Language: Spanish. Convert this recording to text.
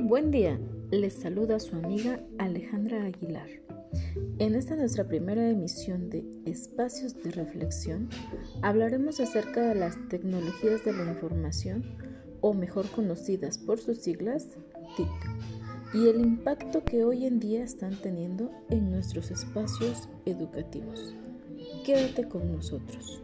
Buen día, les saluda su amiga Alejandra Aguilar. En esta nuestra primera emisión de Espacios de Reflexión hablaremos acerca de las tecnologías de la información, o mejor conocidas por sus siglas, TIC, y el impacto que hoy en día están teniendo en nuestros espacios educativos. Quédate con nosotros.